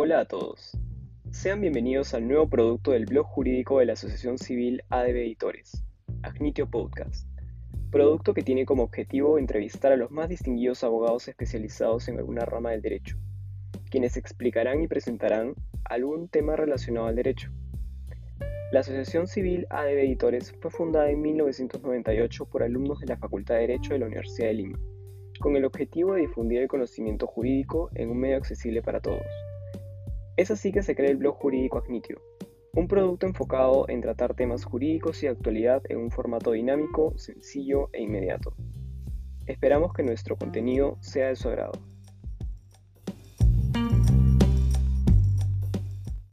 Hola a todos. Sean bienvenidos al nuevo producto del blog jurídico de la Asociación Civil ADB Editores, Agnitio Podcast. Producto que tiene como objetivo entrevistar a los más distinguidos abogados especializados en alguna rama del derecho, quienes explicarán y presentarán algún tema relacionado al derecho. La Asociación Civil ADB Editores fue fundada en 1998 por alumnos de la Facultad de Derecho de la Universidad de Lima, con el objetivo de difundir el conocimiento jurídico en un medio accesible para todos. Es así que se crea el blog jurídico Agnitio, un producto enfocado en tratar temas jurídicos y actualidad en un formato dinámico, sencillo e inmediato. Esperamos que nuestro contenido sea de su agrado.